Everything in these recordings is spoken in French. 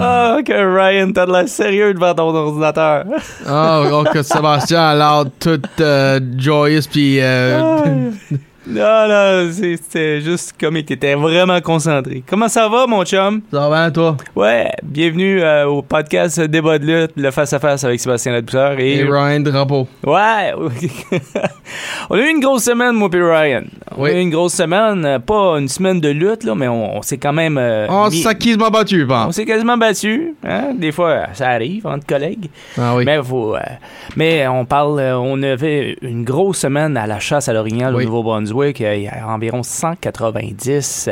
Ah, que Ryan, t'as de l'air sérieux devant ton ordinateur. Oh, oh, que Sébastien a l'air tout euh, joyeux puis euh, Non, non, c'était juste comme il était vraiment concentré. Comment ça va, mon chum? ça va bien toi? Ouais, bienvenue euh, au podcast Débat de lutte, le face-à-face avec Sébastien Ladouceur et... et Ryan Drapeau. Ouais! on a eu une grosse semaine, moi et Ryan. On Oui. a eu une grosse semaine, euh, pas une semaine de lutte, là, mais on, on s'est quand même... euh, On mis- s'est quasiment battu, je on pense. s'est quasiment battu. Hein? Des fois, ça arrive entre collègues. Ah oui. Mais, faut, euh, mais on parle, on avait une grosse semaine à la chasse à l'orignal Oui. au Nouveau-Brunswick. Il y a environ 190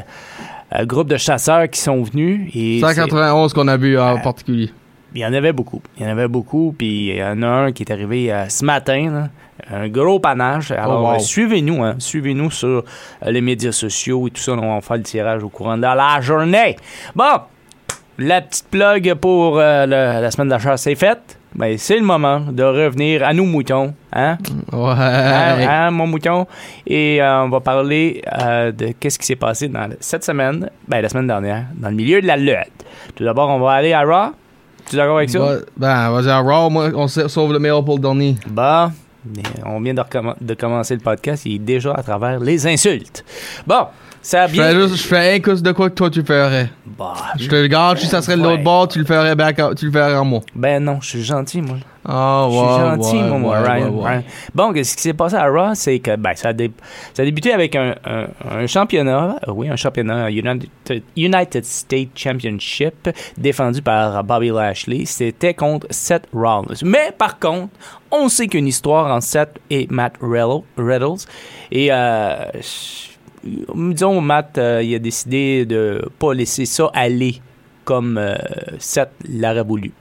euh, groupes de chasseurs qui sont venus. Et c'est- 191 qu'on a vu en particulier. il y en avait beaucoup. Il y en avait beaucoup. Puis il y en a un qui est arrivé euh, ce matin. là. Un gros panache. Alors, Oh, wow. euh, suivez-nous. Hein. Suivez-nous sur euh, les médias sociaux et tout ça. On va faire le tirage au courant de la journée. Bon, la petite plug pour euh, le- la semaine de la chasse, c'est faite. Ben, c'est le moment de revenir à nos moutons. Hein? Ouais. Hein, hein, mon mouton? Et euh, on va parler euh, de qu'est-ce qui s'est passé dans cette semaine, ben, la semaine dernière, dans le milieu de la lutte. Tout d'abord, on va aller à Raw. Tu es d'accord avec ça? Va- Ben, vas-y à Raw, moi, on sa- sauve le meilleur pour le dernier. Mais on vient de, de commencer le podcast. Il est déjà à travers les insultes. Bon, ça a Je fais juste, je fais un coup de quoi que toi tu ferais. Bah, Je te regarde, si ça serait de l'autre bord, tu le ferais back tu le ferais à moi. Ben non, je suis gentil, moi. Ah, Je suis gentil, moi, Ryan. Bon, ce qui s'est passé à Raw, c'est que ben, ça, a dé- ça a débuté avec un, un- un championnat, euh, oui, un championnat United, United States Championship défendu par Bobby Lashley. C'était contre Seth Rollins. Mais par contre, on sait qu'une histoire entre Seth et Matt Riddle- Riddles. Et euh, disons, Matt, euh, il a décidé de pas laisser ça aller comme euh, Seth l'aurait voulu.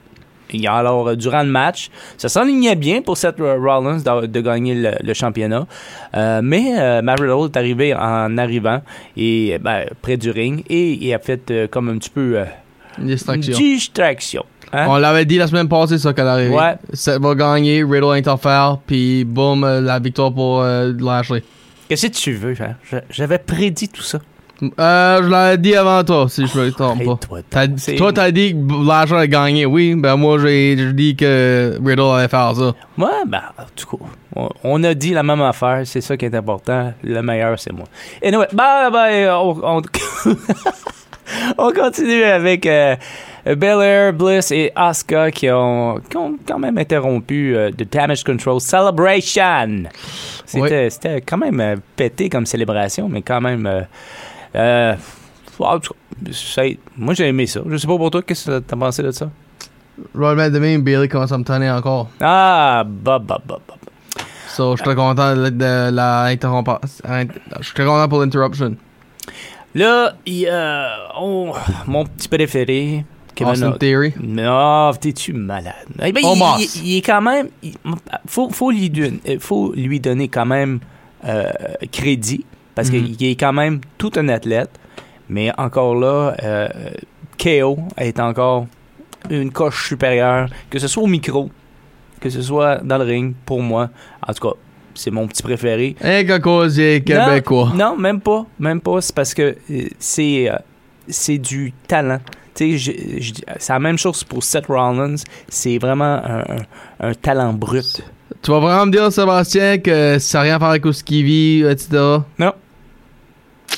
Et alors, euh, durant le match, ça s'enlignait bien pour Seth Rollins de, de gagner le, le championnat. Euh, mais euh, Matt Riddle est arrivé en arrivant et ben, près du ring et il a fait euh, comme un petit peu distraction. distraction. hein? On l'avait dit la semaine passée, ça, qu'elle arrivait. Ouais. Ça va gagner, Riddle interfère, puis boum, la victoire pour Lashley. Qu'est-ce que tu veux? hein? J'avais prédit tout ça. Euh, je l'avais dit avant toi, si je me trompe pas. Toi, t'as dit que Lashley a gagné, oui. Ben, moi, j'ai dit que Riddle allait faire ça. Ouais, ben, en tout cas, on, on a dit la même affaire. C'est ça qui est important. Le meilleur, c'est moi. Anyway, ben, ben, on, on, on continue avec euh, Belair, Bliss et Asuka qui ont, qui ont quand même interrompu euh, The Damage Control Celebration. C'était c'était quand même euh, pété comme célébration, mais quand même... euh, euh, ça- moi, j'ai aimé ça. Je sais pas pour toi, qu'est-ce que t'as pensé de ça? Royal Man demain, Bailey commence à me tenir encore. Ah, bah, bah, bah, bah. So, je suis content de, de la interrompre. Je suis content pour l'interruption. Là, il y a oh, mon petit préféré, Kevin Austin. Theory. Non, t'es-tu malade? Eh ben, il, Omos. il- il est quand même. Il faut, faut, lui, don- euh, faut lui donner quand même euh, crédit, parce Mhm. qu'il est quand même tout un athlète. Mais encore là, euh, KO est encore une coche supérieure, que ce soit au micro, que ce soit dans le ring, pour moi. En tout cas, c'est mon petit préféré. Qu'à cause des Québécois. Non, même pas. Même pas. C'est parce que euh, c'est euh, c'est du talent. Tu sais, c'est la même chose pour Seth Rollins. C'est vraiment un, un- un talent brut. Tu vas vraiment me dire, Sébastien, que ça n'a rien à faire avec ce qu'il vit, etc. Non.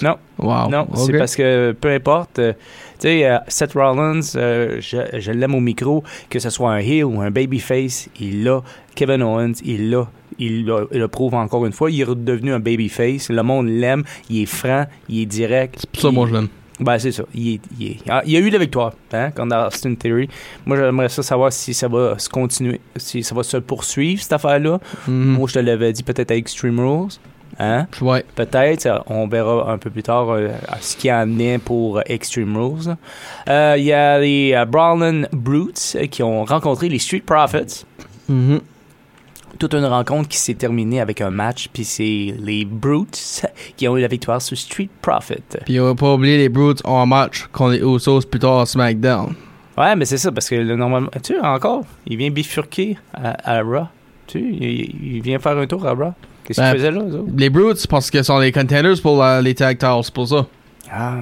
Non. Wow. non, c'est parce que peu importe. euh, tu sais, euh, Seth Rollins, euh, je, je l'aime au micro, que ce soit un heel ou un babyface, il l'a. Kevin Owens, il l'a. Il, le prouve encore une fois. Il est redevenu un babyface. Le monde l'aime. Il est franc. Il est direct. C'est pour ça, moi, je l'aime. Ben, c'est ça. Il, est- il est- ah, il y a eu la victoire hein, contre Austin Theory. Moi, j'aimerais ça savoir si ça va se continuer, si ça va se poursuivre, cette affaire-là. Mhm. Moi, je te l'avais dit peut-être à Extreme Rules. Hein? Ouais. Peut-être, on verra un peu plus tard euh, ce y en est pour euh, Extreme Rules. Euh, Il y a les euh, Brawlin Brutes euh, qui ont rencontré les Street Profits. Mhm. Toute une rencontre qui s'est terminée avec un match, puis c'est les Brutes qui ont eu la victoire sur Street Profit. Puis on va pas oublier les Brutes ont un match contre les Usos plus tard à SmackDown. Ouais, mais c'est ça, parce que le- normalement, tu sais, encore, il vient bifurquer à, à Raw. Tu sais, il, il vient faire un tour à Raw. Qu'est-ce Ben, qu'il faisait là, autres? Les Brutes, parce qu'ils sont les contenders pour la- les tag titles, c'est pour ça. Ah,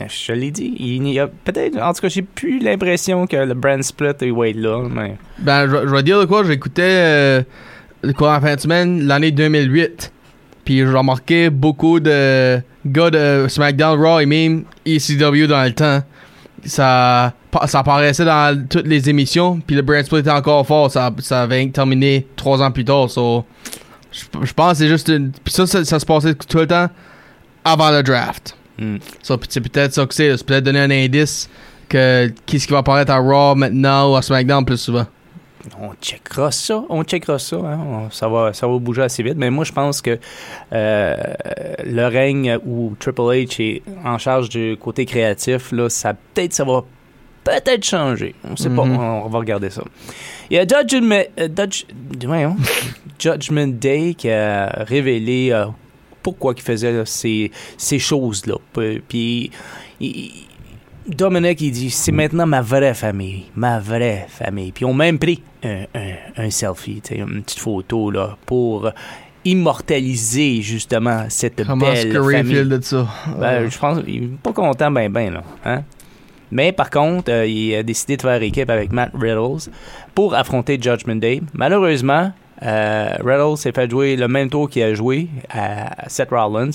je te l'ai dit. Il y a peut-être, en tout cas, j'ai plus l'impression que le brand split va être là, mais. Ben, je, je vais dire de quoi, j'écoutais euh, quoi en fin de semaine l'année 2008. Puis j'ai remarqué beaucoup de gars de SmackDown, Raw et même ECW dans le temps. Ça, ça apparaissait dans toutes les émissions. Puis le brand split était encore fort. Ça, ça avait terminé trois ans plus tard. So, je je pense que c'est juste. Puis ça, ça se passait tout le temps avant le draft. Hmm. Ça, c'est peut-être ça que c'est. C'est peut-être donner un indice que qu'est-ce qui va apparaître à Raw maintenant ou à SmackDown plus souvent. On checkera ça, on checkera ça. hein. On- ça, va, ça va bouger assez vite. Mais moi, je pense que euh, le règne où Triple H est en charge du côté créatif, là, ça peut-être ça va peut-être changer. On sait pas. Mhm. On, on va regarder ça. Il y a Judgment, euh, Judgment Day qui a révélé euh, pourquoi il faisait ces, ces choses-là. Puis il- Dominic, il dit, c'est maintenant ma vraie famille, ma vraie famille. Puis ils ont même pris un, un- un selfie, une petite photo là, pour immortaliser justement cette Comment belle famille. de ça? Ben, je pense qu'il est pas content ben ben là. Hein? Mais par contre, euh, il a décidé de faire équipe avec Matt Riddles pour affronter Judgment Day. Malheureusement, euh, Riddles s'est fait jouer le même tour qu'il a joué à Seth Rollins.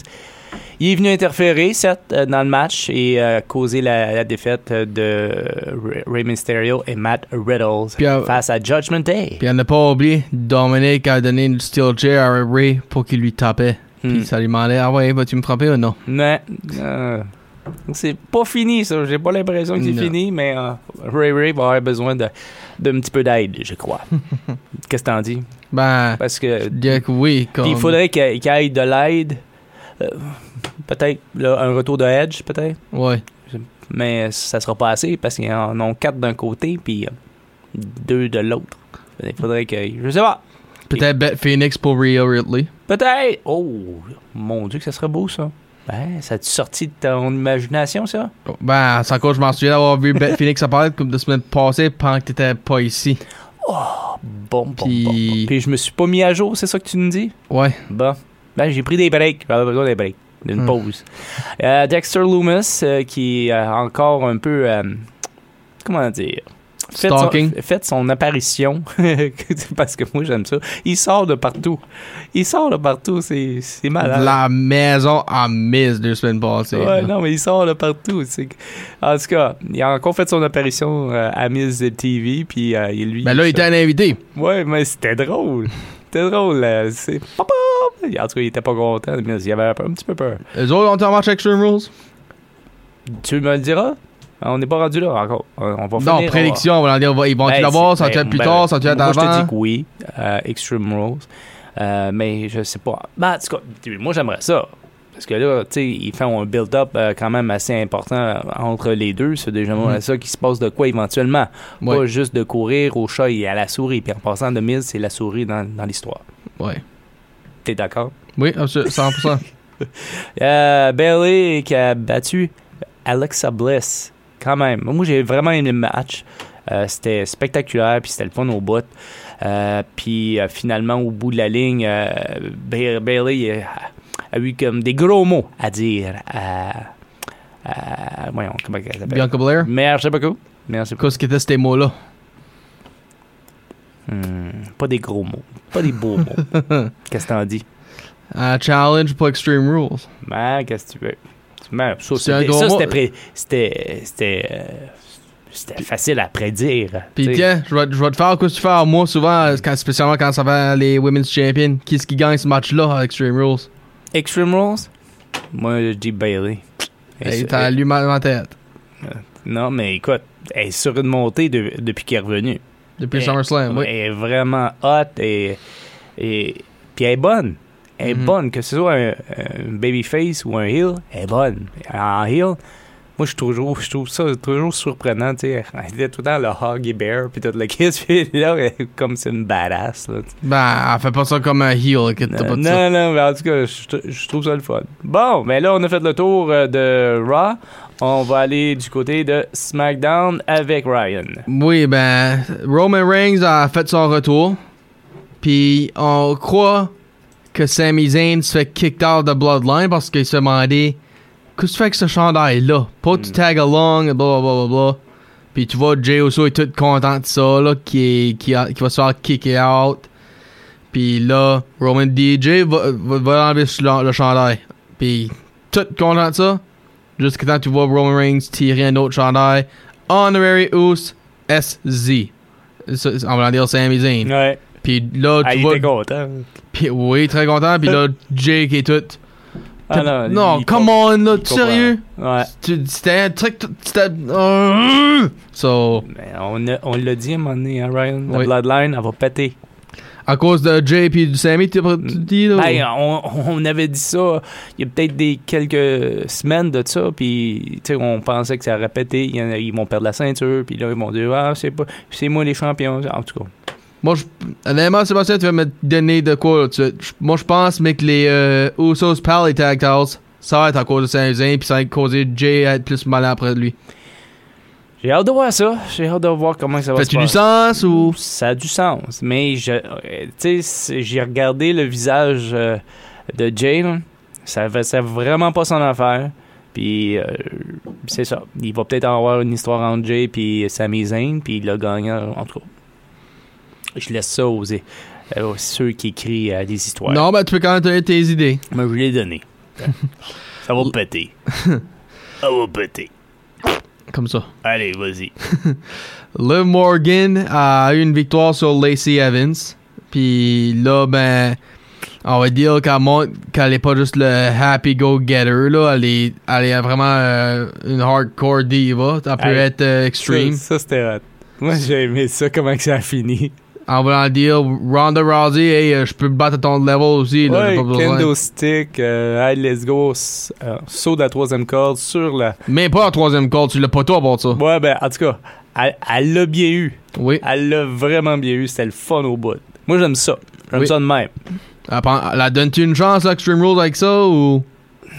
Il est venu interférer, Seth, euh, dans le match et euh, causer la, la défaite de Ray- Rey Mysterio et Matt Riddles euh, face à Judgment Day. Puis on n'a pas oublié, Dominic a donné une steel chair à Ray pour qu'il lui tapait. Hmm. Puis ça lui demandait, ah ouais, vas-tu me frapper ou non? Mais euh, c'est pas fini, ça. J'ai pas l'impression que c'est fini, mais euh, Ray Ray va avoir besoin de d'un petit peu d'aide, je crois. Qu'est-ce que t'en dis? Ben, Parce que je dirais que oui. Comme... puis il faudrait qu'il y ait de l'aide. Euh, peut-être un retour de Edge, peut-être. Ouais. Mais ça sera pas assez parce qu'ils en ont quatre d'un côté puis euh, deux de l'autre. Il faudrait que. Je sais pas. Peut-être Beth Phoenix pour Rhea Ripley. Peut-être. Oh, mon Dieu, que ça serait beau, ça. Ben, ça a-tu sorti de ton imagination, ça? Ben, sans quoi je m'en souviens d'avoir vu Phoenix apparaître comme deux semaines passées pendant que t'étais pas ici. Bon, bon, Puis- bon, bon. Puis je me suis pas mis à jour, c'est ça que tu me dis? Ouais. Bon. Ben, j'ai pris des breaks. J'avais besoin des breaks. D'une Hmm. pause. Euh, Dexter Loomis, euh, qui a encore un peu. euh, comment dire? Fait son, Stalking. fait son apparition. parce que moi, j'aime ça. Il sort de partout. Il sort de partout. C'est c'est malade. La maison en mise deux semaines passées. Ouais, non, mais il sort de partout. c'est En tout cas, il a encore fait son apparition euh, à Miss TV. Puis euh, il- lui. Ben là, il était un invité. Ouais, mais c'était drôle. C'était drôle. euh, C'est. En tout cas, il était pas content, mais il avait un, petit peu peur. Eux autres ont en match Extreme Rules? Tu me le diras? On n'est pas rendu là encore. On on va Non, finir, prédiction, on va leur dire, ils vont Ben, l'avoir, va ben, plus ben, tard, ça va être Moi, je te dis que oui, euh, Extreme Rules. Euh, mais je sais pas. Ben, en tout cas, tu- moi, j'aimerais ça. Parce que là, tu sais, ils font un build-up euh, quand même assez important euh, entre les deux. C'est déjà Mhm. ça qui se passe de quoi éventuellement. Ouais. Pas juste de courir au chat et à la souris. Puis en passant de Miz, c'est la souris dans, dans l'histoire. Ouais. T'es d'accord? Oui, absolument, 100%. Euh, Bailey qui a battu Alexa Bliss. Quand même. Moi, j'ai vraiment aimé le match. Euh, c'était spectaculaire, puis c'était le fun au bout. Euh, puis euh, finalement, au bout de la ligne, euh, Ba- Bailey a eu comme des gros mots à dire à. à- voyons, comment elle s'appelle? Bianca Blair. Merci beaucoup. Merci beaucoup. Qu'est-ce qu'étaient ces mots-là? Hmm, pas des gros mots. Pas des beaux mots. Qu'est-ce que t'en dis? Un challenge pour Extreme Rules. Ben, qu'est-ce que tu veux? Ben, ça, C'est un c'était- gros ça, mot. c'était pré- c'était c'était euh, facile à prédire. Puis tiens, je vais, je vais te faire quoi tu fais moi souvent, quand, spécialement quand ça va les Women's Champion. Qui est-ce qui gagne ce match-là à Extreme Rules? Extreme Rules? Moi, je dis Bailey. Hey, T'as lu ma, ma tête. Non, mais écoute, elle est sur une montée de- depuis qu'elle est revenue. Depuis SummerSlam, oui. Elle est vraiment hot et, et puis elle est bonne. Est Mhm. bonne, que ce soit un, un babyface ou un heel, elle est bonne. En heel, moi, je trouve, je trouve ça toujours surprenant, tu sais. Elle était tout le temps le Huggy Bear, puis tout le kiss, puis là, elle comme c'est une badass, là. Ben, elle fait pas ça comme un heel, que t'as pas de ça. non, non, mais en tout cas, je, je trouve ça le fun. Bon, mais là, on a fait le tour euh, de Raw. On va aller du côté de SmackDown avec Ryan. Oui, ben, Roman Reigns a fait son retour. Puis on croit que Sami Zayn se fait kicked out de Bloodline parce qu'il se demandait Qu'est-ce que tu fais avec ce chandail-là Pas tu tag along, bla bla bla bla bla. Puis tu vois, Jey Uso est tout content de ça, là, qui, est- qui, a- qui va se faire kicker out. Puis là, Roman DJ va, va, va enlever le, le chandail. Puis tout content de ça. Jusqu'à temps que tu vois Roman Reigns tirer un autre chandail. Honorary Us SZ. On va dire Sami Zayn. Ouais. Puis là, Ah, tu il vois. était content. Puis oui, très content. Puis là, Jake et tout. Ah, non, come on, là, il sérieux? Ouais. Tu- C'était un truc. C'était. So, Mais on, a- on l'a dit à un moment donné, hein, Ryan. La Oui. Bloodline, elle va péter. à cause de Jay et du Sammy, tu tu dis, là? Ben, on, on avait dit ça il y a peut-être des quelques semaines de ça, puis tu sais, on pensait que ça aurait pété. Il y en a- ils vont perdre la ceinture, puis là, ils vont dire Ah, c'est pas, c'est moi les champions. En tout cas, Moi, je, honnêtement, Sébastien, tu vas me donner de quoi, là, tu- Moi, je pense, mais que les euh, Usos parlent les tag titles, ça va être à cause de Zayn, puis ça va causer Jay à être plus malin après lui. j'ai hâte de voir ça. J'ai hâte de voir comment ça va se Fais-tu du passer. sens ou? Ça a du sens, mais je, euh, tu sais, j'ai regardé le visage euh, de Jay, là. ça faisait vraiment pas son affaire. Puis euh, c'est ça. Il va peut-être avoir une histoire entre Jay et Sami Zayn, puis le gagnant, en tout cas. Je laisse ça aux, euh, ceux qui écrivent euh, des histoires. Non, ben, tu peux quand même donner tes idées. Mais je l'ai donné. ça va péter. Ça va péter. Comme ça. Allez, vas-y. Liv Morgan a eu une victoire sur Lacey Evans. Puis là, ben, on va dire qu'elle montre qu'elle est pas juste le happy go-getter, là. Elle est, elle est vraiment euh, une hardcore diva. Elle peut être euh, extreme. Ça, ça, c'était hot. Moi, j'ai aimé ça, comment que ça a fini. En voulant dire, Ronda Rousey, hey, euh, je peux me battre à ton level aussi, là. Ouais, kendo stick, euh, hey, let's go, euh, saut de la troisième corde sur la... Mais pas en troisième call, tu l'as pas toi pour ça. Ouais, ben, en tout cas, elle l'a bien eu. Oui. Elle l'a vraiment bien eu, c'était le fun au bout. Moi, j'aime ça. J'aime Oui. ça de même. Elle, prend- elle a donne-tu une chance, là, Extreme Rules, avec ça, ou.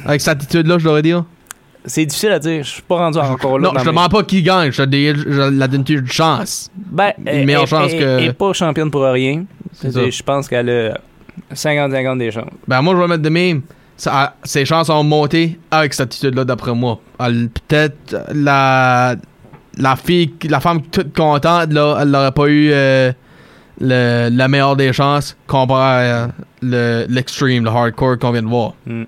Avec cette attitude-là, je devrais dire? C'est difficile à dire, je suis pas rendu encore là. Non, je te demande pas qui gagne, je te dis, je la donne-tu une chance? Ben, une meilleure chance que- Elle pas championne pour rien. Je pense qu'elle a 50-50 des chances. Ben, moi, je vais mettre de même. Ça- ses chances ont monté avec cette attitude-là, d'après moi. Peut-être la, la fille, la femme toute contente, là, elle n'aurait pas eu euh, le- la meilleure des chances comparé à le- l'extreme, le hardcore qu'on vient de voir. Mm.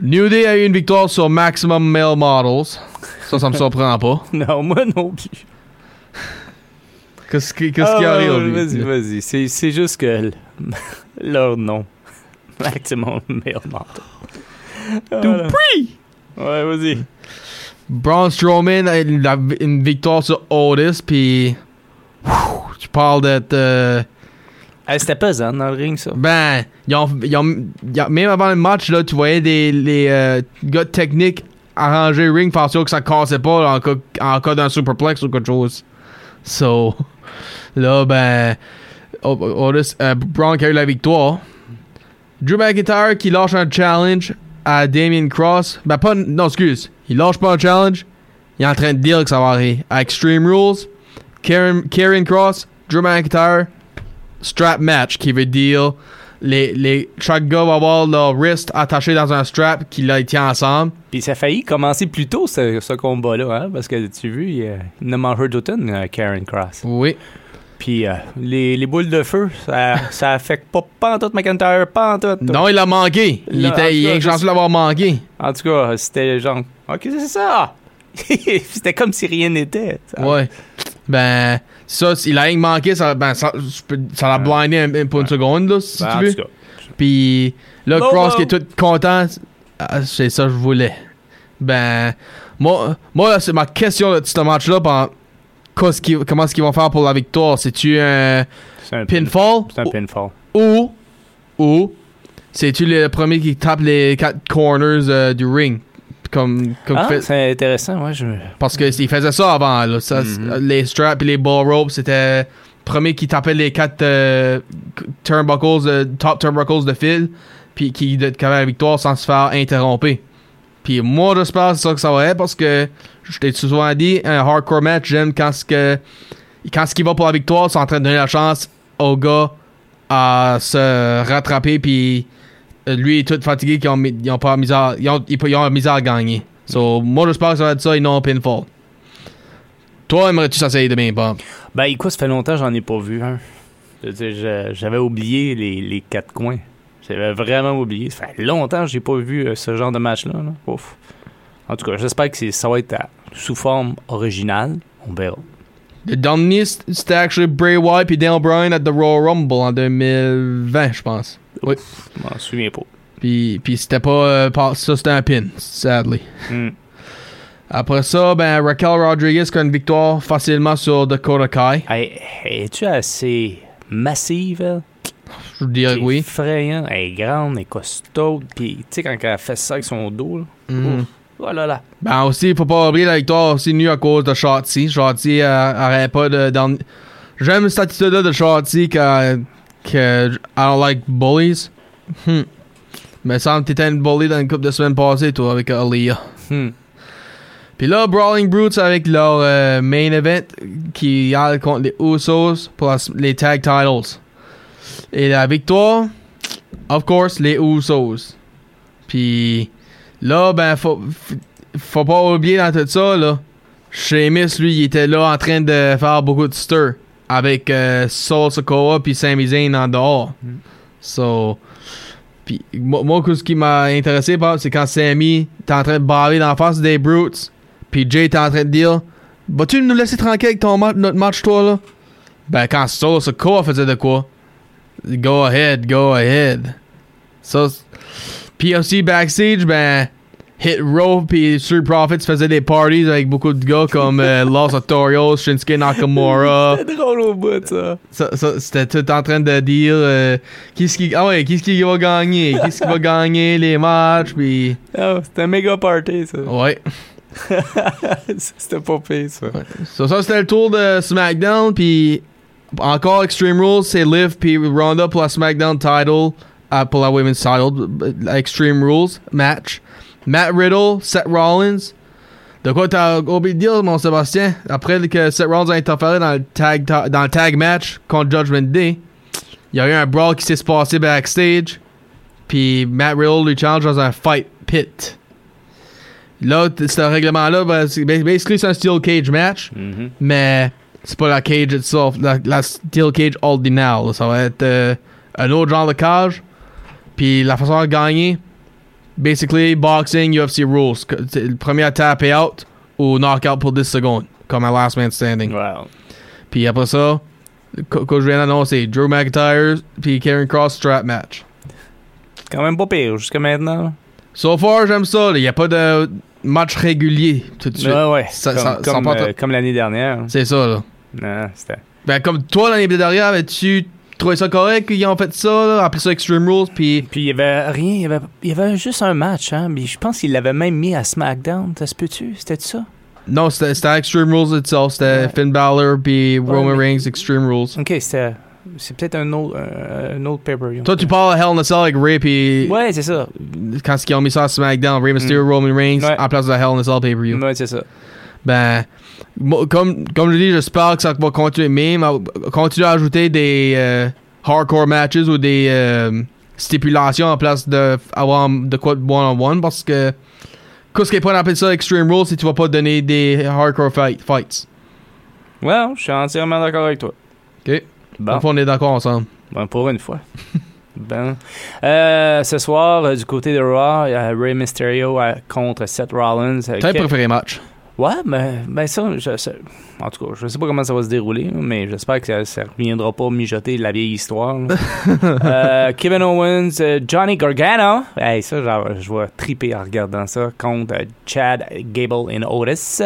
New Day a eu une victoire sur Maximum Male Models. Ça, ça me surprend pas. Non, moi non plus. Qu'est-ce qui, qu'est-ce Ah, qui arrive? Vas-y, vas-y. C'est, c'est juste que leur nom. Maximum male mental. Dupree! Ouais, vas-y. Braun Strowman a une, victoire sur Otis, puis tu parles d'être... c'était pesant dans le ring, ça. ben, ont, ont- ont- même avant le match, là, tu voyais des les, euh, gars techniques arranger le ring, faire sûr que ça cassait pas en cas, d'un superplex ou quelque chose. So, là, ben, O- Otis, euh, Braun qui a eu la victoire. Drew McIntyre qui lâche un challenge à Damien Cross. Ben, pas. Non, excuse. Il lâche pas un challenge. Il est en train de dire que ça va arriver. À Extreme Rules, Karen, Karen Cross, Drew McIntyre, strap match qui veut dire les, les, chaque gars va avoir leur wrist attaché dans un strap qui les tient ensemble. Puis ça a failli commencer plus tôt, ce, ce combat-là, hein, parce que tu as vu, il, il en a mangé d'automne, Karen Cross. Oui. Puis euh, les, les boules de feu, ça, ça affecte pas pantoute McIntyre, pantoute. Non, il a manqué. Il Là, était il cas, est chanceux d'avoir manqué. En tout cas, c'était genre, ok, c'est ça. c'était comme si rien n'était. Ouais. Ben, ça, il a rien manqué, ça, ben, ça, ça l'a blindé un, un- pour une seconde, là, si Ben, tu en veux. tout cas. Puis là, Cross qui est tout content, ah, c'est ça que je voulais. Ben, moi, moi là, c'est ma question de ce match-là. ben, comment est-ce qu'ils vont faire pour la victoire? C'est-tu un pinfall? C'est un pinfall. Ou, ou c'est-tu le premier qui tape les quatre corners euh, du ring? Comme, comme Ah, fait- c'est intéressant, ouais. Je... parce que il faisait ça avant, là. Ça, Mhm. Les straps et les ball ropes, c'était le premier qui tapait les quatre euh, turnbuckles, euh, top turnbuckles de fil, puis qui avait la victoire sans se faire interrompre. Puis moi, j'espère que c'est ça que ça va être parce que je t'ai souvent dit, un hardcore match, j'aime quand ce que quand ce qui va pour la victoire, c'est en train de donner la chance au gars à se rattraper, puis euh, lui est tout fatigué, qu'ils ont, ont pas ils ont, ils, ils ont à gagner. So, moi, j'espère que ça va être ça et non un pinfall. Toi, aimerais-tu s'essayer demain, Bob? Ben, écoute, ça fait longtemps que j'en ai pas vu un. J'avais oublié les, les quatre coins. J'avais vraiment oublié. Ça fait longtemps que j'ai pas vu euh, ce genre de match-là. là. En tout cas, j'espère que ça va être sous forme originale. On verra. Le dernier, c'était actually Bray Wyatt et Daniel Bryan at the Royal Rumble en 2020, je pense. Oui. Je m'en souviens pas. Puis, puis c'était pas, euh, Ça, c'était un pin, sadly. Hmm. Après ça, ben, Raquel Rodriguez a une victoire facilement sur Dakota Kai. Hey, Es-tu assez massive, elle? Je dirais oui. effrayant. Elle est grande, elle est costaud. Puis, tu sais, quand elle fait ça avec son dos, là. Mhm. Oh là là. Ben aussi, faut pas oublier la victoire aussi nue à cause de Shotzi. Shotzi euh, arrête pas de... J'aime cette attitude-là de Shotzi que, que I don't like bullies. Hmm. Mais semble que t'étais une bully dans une couple de semaines passées, toi, avec Aaliyah. Hmm. Puis là, Brawling Brutes avec leur euh, main event qui a contre les Usos pour la- les tag titles. Et la victoire, of course, les Usos. Puis là, ben, faut, faut pas oublier dans tout ça, là. Sheamus, lui, il était là en train de faire beaucoup de stir avec euh, Sol Sokoa puis Sami Zayn en dehors. So, puis moi, moi, ce qui m'a intéressé, c'est quand Sammy était en train de baver dans la face des Brutes, puis Jay était en train de dire Vas-tu nous laisser tranquille avec ton ma- notre match, toi, là? Ben, quand Solo Sokoa faisait de quoi? Go ahead, go ahead. Ça, c'est- puis aussi backstage, ben, Hit Row puis Street Profits faisaient des parties avec beaucoup de gars comme euh, Los Artorios, Shinsuke Nakamura. C'est drôle au bout, ça. Ça, ça, c'était tout en train de dire euh, qu'est-ce qui ah ouais qu'est-ce qui va gagner? Qu'est-ce qui va gagner les matchs puis Oh, c'était un méga party, ça. ouais c'était pas pire, ça. so, ça c'était le tour de SmackDown puis encore Extreme Rules c'est Liv puis Ronda pour la SmackDown title pour la Women's title euh, Extreme Rules match Matt Riddle Seth Rollins de quoi t'as oublié de dire mon Sébastien? Après que Seth Rollins a interféré dans le tag dans le tag match contre Judgment Day il y a eu un brawl qui s'est passé backstage puis Matt Riddle lui challenge dans un fight pit là ce règlement là ben, c'est basically c'est un steel cage match Mhm. mais c'est pas la cage itself, la, la steel cage ordinaire. là. Ça va être euh, un autre genre de cage. Puis la façon de gagner, basically boxing, UFC rules. Le premier à taper out ou knockout pour 10 secondes, comme un last man standing. Wow. Puis après ça, que je viens d'annoncer, Drew McIntyre puis Karen Cross strap match. Quand même pas pire jusqu'à maintenant. So far, j'aime ça. Il n'y a pas de match régulier tout de suite. Ouais, ouais. Ça- comme ça- ça comme, part- euh, comme l'année dernière. C'est ça, là. Non, c'était. Ben, comme toi, l'année dernière, avais-tu trouvé ça correct qu'ils ont fait ça, là, appelé ça Extreme Rules, puis Puis il y avait rien, il y avait, il y avait juste un match, hein. Mais je pense qu'il l'avait même mis à SmackDown. Ça se peut-tu? C'était ça? non, c'était Extreme Rules itself, c'était Ouais. Finn Balor, puis Roman mais- Reigns, Extreme Rules. Ok, c'était. C'est peut-être un autre, un, un autre pay-per-view. Toi, tu parles à Hell in a Cell avec Ray, puis Ouais, c'est ça. quand ils ont mis ça à SmackDown, Ray Mysterio, Roman Reigns, Ouais. en place de Hell in a Cell pay-per-view. Ouais, c'est ça. Ben, comme, comme je dis, j'espère que ça va continuer même, à- continuer à ajouter des euh, hardcore matches ou des euh, stipulations en place de avoir de quoi de one-on-one, parce que qu'est-ce pas d'appeler ça Extreme Rules si tu vas pas donner des hardcore fight, fights. Ouais, je suis entièrement d'accord avec toi. Ok. Bon. Donc, on est d'accord ensemble. Bon, pour une fois. ben. Euh, ce soir, euh, du côté de Raw, il y a Rey Mysterio euh, contre Seth Rollins. euh, T'as un que- préféré match? Ouais, mais ben ça, je, en tout cas, je sais pas comment ça va se dérouler, mais j'espère que ça, ça reviendra pas mijoter la vieille histoire. Euh, Kevin Owens, euh, Johnny Gargano, hey, ça, je vais triper en regardant ça, contre euh, Chad Gable et Otis.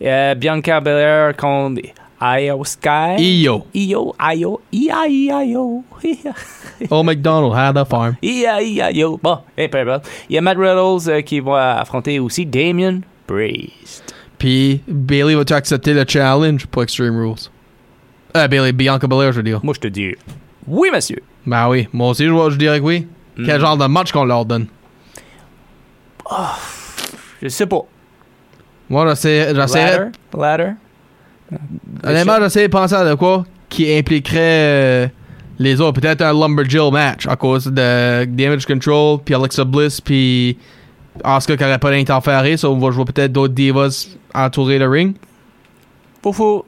Bianca Belair contre Io Sky. Io. Io, Io, I-I-I-O. Old McDonald had a farm. I-I-I-O. Bon, eh, peu importe. Il y a Matt euh, qui va affronter aussi Damien Priest. Puis Bailey va-tu accepter le challenge pour Extreme Rules? Euh, Bailey, Bianca Belair, je veux dire. Moi, je te dis oui, monsieur. Ben oui, moi aussi, je, je dirais que oui. Quel Mm. genre de match qu'on leur donne? Je sais pas. Moi, j'essaie, Ladder? Ladder? honnêtement, j'essaie de penser à de quoi qui impliquerait euh, les autres. Peut-être un Lumberjill match à cause de Damage Control, puis Alexa Bliss, puis Asuka qui n'aurait pas d'interférer. So, on va jouer peut-être d'autres divas entourer le ring? Pas fou.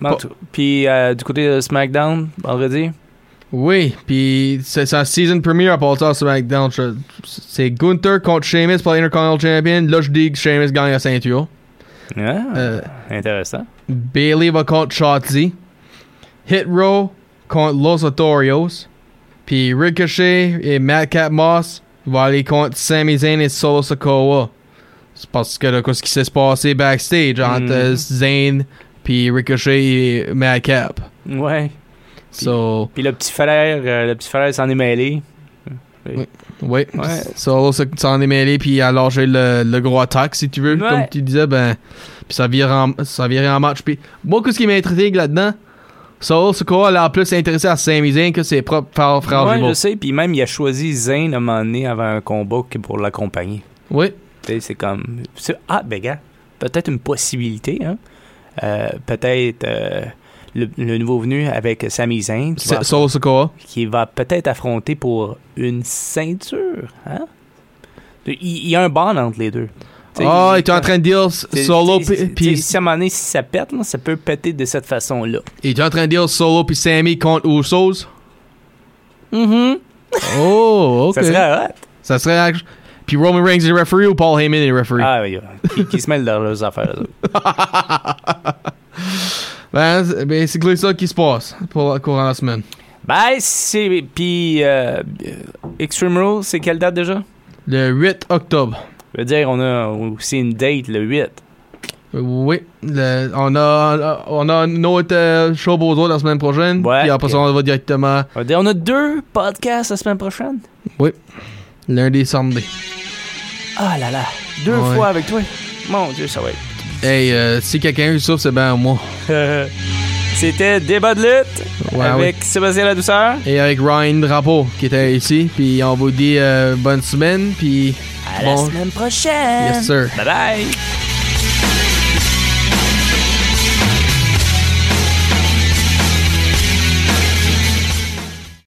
Pas tout- Puis euh, du côté de SmackDown, vendredi? Oui, puis c'est sa season premiere à Paul SmackDown. C'est Gunther contre Sheamus pour l'Intercontinental Champion. Là, je dis que Sheamus gagne la ceinture. Ah, Euh, Intéressant. Bailey va contre Shotzi. Hit Row contre Los Otorios. Puis Ricochet et Madcap Moss vont aller contre Sami Zayn et Solo Sokoa. C'est parce que là, qu'est-ce qui s'est passé backstage entre Mm. Zayn puis Ricochet et Madcap. Ouais. So, Puis le petit frère, euh, le petit frère s'en est mêlé. oui. Ouais. Solo se- s'en est mêlé puis a lâché le, le gros attaque, si tu veux. Ouais. Comme tu disais, ben. Puis ça vire en, ça vire en match. Puis moi, qu'est-ce qui m'intrigue là-dedans? Solo Sokoa, a en plus intéressé à Sami Zayn que ses propres frères, frères ouais, jumeaux. je sais. Puis même, il a choisi Zayn à un moment donné avant un combat pour l'accompagner. Oui. C'est comme. Ah, ben, gars, peut-être une possibilité, hein. Euh, peut-être euh, le, le nouveau venu avec Sami Zayn qui va, Sokoa. qui va peut-être affronter pour une ceinture, hein? Il, il y a un bond entre les deux. Ah, il était en train de dire Solo puis- si à un moment donné, si ça pète, là, ça peut péter de cette façon-là. il était en train de dire Solo puis Sammy contre Usos. Mm-hmm. Oh, ok. Ça serait hot. Ça serait Puis Roman Reigns est referee ou Paul Heyman est referee? Ah oui, qui, qui se mêlent dans leurs affaires. Ben, c'est basically ça qui se passe pour la courant de la semaine. Ben, c'est. Puis, euh, Extreme Rules, c'est quelle date déjà? Le 8 octobre. Je veux dire, on a aussi une date le 8. Oui, le- on a on a une autre euh, show Bozo la semaine prochaine. Ouais, puis après ça, on va directement On a deux podcasts la semaine prochaine? Lundi, samedi. Ah là là, deux Ouais. fois avec toi? Mon Dieu, ça va être. Hey, euh, si quelqu'un eu souffre, c'est bien moi. C'était Débat de lutte Ouais, avec Sébastien La Douceur. Et avec Ryan Drapeau qui était ici. Puis on vous dit euh, bonne semaine. Puis À la semaine prochaine. Yes, sir. Bye bye.